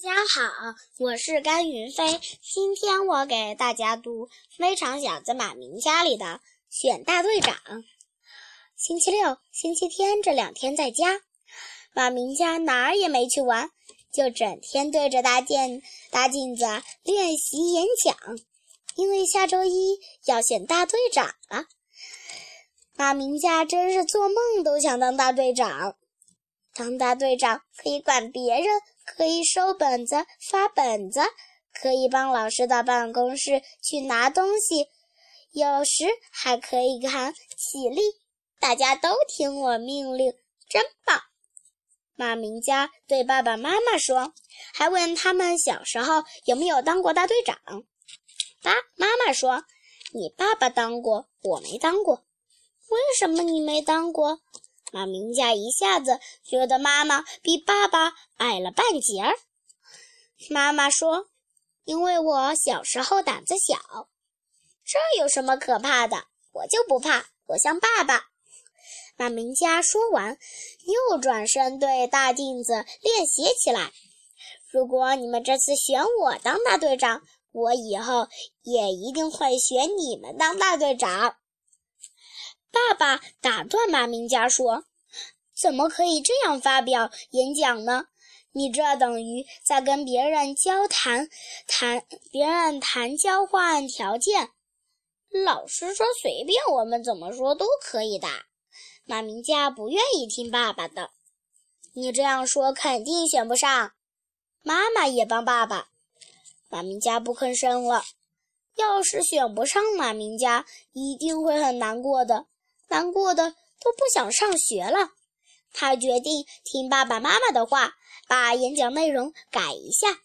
大家好，我是甘云飞。今天我给大家读《非常小子马明家》里的选大队长。星期六、星期天这两天在家，马明家哪儿也没去玩，就整天对着大镜大镜子练习演讲。因为下周一要选大队长了，马明家真是做梦都想当大队长。当大队长可以管别人。可以收本子、发本子，可以帮老师到办公室去拿东西，有时还可以喊起立，大家都听我命令，真棒！马明家对爸爸妈妈说，还问他们小时候有没有当过大队长。爸妈妈说：“你爸爸当过，我没当过。为什么你没当过？”马明家一下子觉得妈妈比爸爸矮了半截儿。妈妈说：“因为我小时候胆子小，这有什么可怕的？我就不怕，我像爸爸。”马明家说完，又转身对大镜子练习起来。如果你们这次选我当大队长，我以后也一定会选你们当大队长。爸爸打断马明家说：“怎么可以这样发表演讲呢？你这等于在跟别人交谈，谈别人谈交换条件。老师说随便我们怎么说都可以的。”马明家不愿意听爸爸的。你这样说肯定选不上。妈妈也帮爸爸。马明家不吭声了。要是选不上，马明家一定会很难过的。难过的都不想上学了，他决定听爸爸妈妈的话，把演讲内容改一下。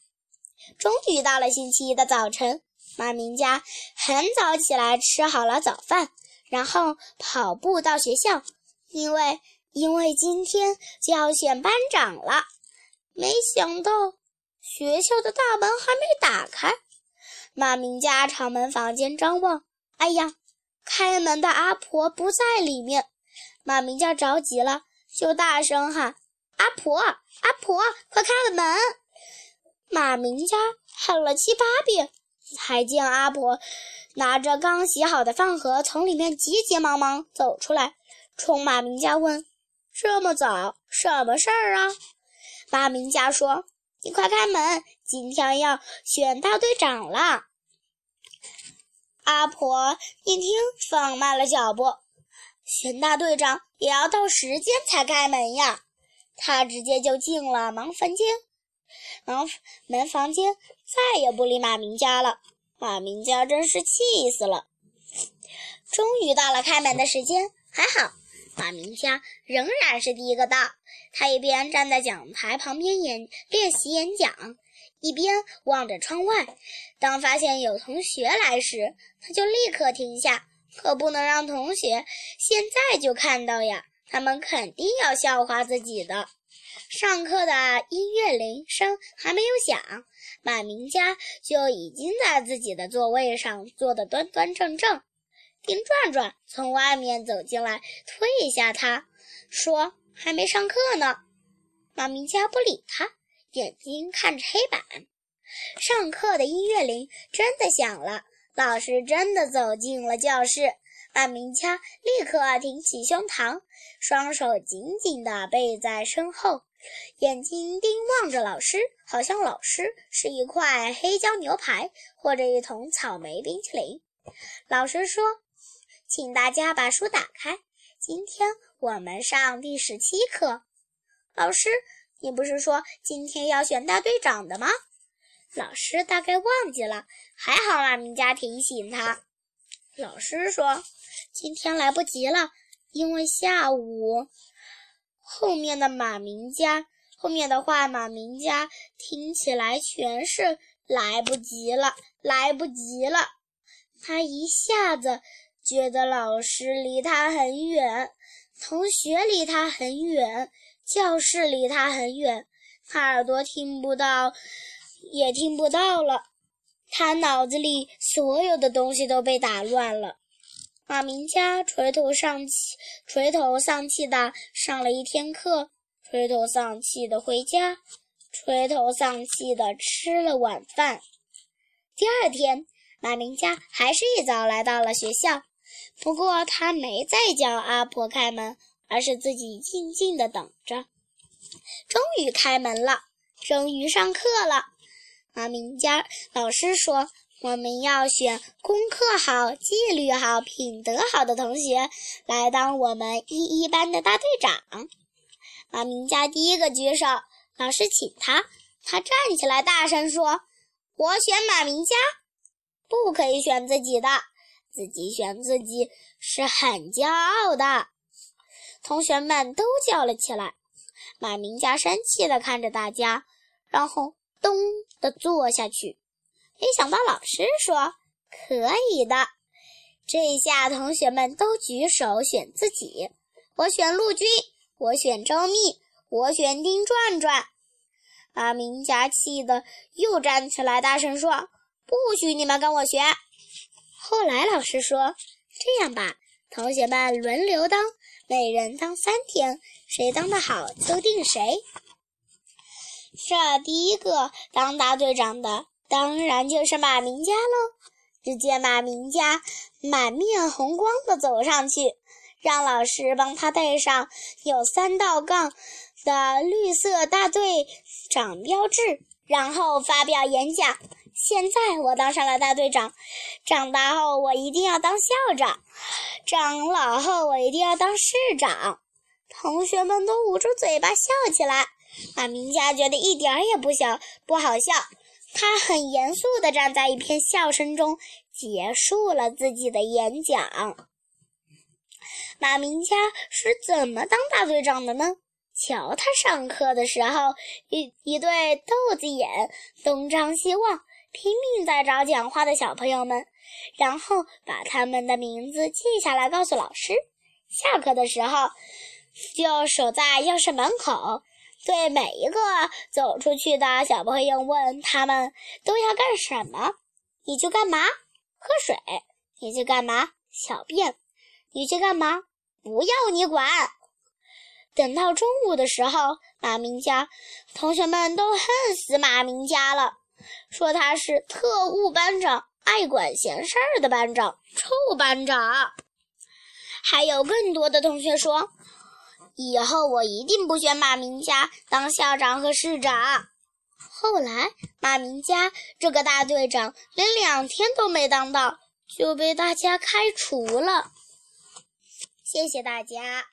终于到了星期一的早晨，马明家很早起来吃好了早饭，然后跑步到学校，因为因为今天就要选班长了。没想到学校的大门还没打开，马明家朝门房间张望，哎呀！开门的阿婆不在里面，马明家着急了，就大声喊：“阿婆，阿婆，快开门！”马明家喊了七八遍，才见阿婆拿着刚洗好的饭盒从里面急急忙忙走出来，冲马明家问：“这么早，什么事儿啊？”马明家说：“你快开门，今天要选大队长了。”阿婆一听，放慢了脚步。熊大队长也要到时间才开门呀。他直接就进了门房间，门门房间再也不理马明家了。马明家真是气死了。终于到了开门的时间，还好，马明家仍然是第一个到。他一边站在讲台旁边演练习演讲。一边望着窗外，当发现有同学来时，他就立刻停下，可不能让同学现在就看到呀，他们肯定要笑话自己的。上课的音乐铃声还没有响，马明佳就已经在自己的座位上坐得端端正正。丁转转从外面走进来，推一下他，说：“还没上课呢。”马明佳不理他。眼睛看着黑板，上课的音乐铃真的响了，老师真的走进了教室。马明佳立刻挺起胸膛，双手紧紧地背在身后，眼睛盯望着老师，好像老师是一块黑椒牛排或者一桶草莓冰淇淋。老师说：“请大家把书打开，今天我们上第十七课。”老师。你不是说今天要选大队长的吗？老师大概忘记了，还好马明家提醒他。老师说今天来不及了，因为下午后面的马明家后面的话，马明家听起来全是来不及了，来不及了。他一下子觉得老师离他很远，同学离他很远。教室离他很远，他耳朵听不到，也听不到了。他脑子里所有的东西都被打乱了。马明家垂头丧气，垂头丧气的上了一天课，垂头丧气的回家，垂头丧气地吃了晚饭。第二天，马明家还是一早来到了学校，不过他没再叫阿婆开门，而是自己静静地等着。终于开门了，终于上课了。马明佳老师说：“我们要选功课好、纪律好、品德好的同学来当我们一一班的大队长。”马明佳第一个举手，老师请他，他站起来大声说：“我选马明佳，不可以选自己的，自己选自己是很骄傲的。”同学们都叫了起来。马明佳生气地看着大家，然后咚地坐下去。没想到老师说：“可以的。”这下同学们都举手选自己。我选陆军，我选周密，我选丁转转。马明佳气得又站起来，大声说：“不许你们跟我学！”后来老师说：“这样吧，同学们轮流当。”每人当三天，谁当得好就定谁。这第一个当大队长的，当然就是马明家喽。只见马明家满面红光地走上去，让老师帮他戴上有三道杠的绿色大队长标志，然后发表演讲。现在我当上了大队长，长大后我一定要当校长，长老后我一定要当市长。同学们都捂住嘴巴笑起来。马明佳觉得一点儿也不小不好笑，他很严肃地站在一片笑声中，结束了自己的演讲。马明佳是怎么当大队长的呢？瞧他上课的时候，一一对豆子眼，东张西望。拼命在找讲话的小朋友们，然后把他们的名字记下来，告诉老师。下课的时候，就守在教室门口，对每一个走出去的小朋友问他们都要干什么。你去干嘛？喝水。你去干嘛？小便。你去干嘛？不要你管。等到中午的时候，马明佳同学们都恨死马明佳了。说他是特务班长，爱管闲事儿的班长，臭班长。还有更多的同学说，以后我一定不选马明佳当校长和市长。后来，马明佳这个大队长连两天都没当到，就被大家开除了。谢谢大家。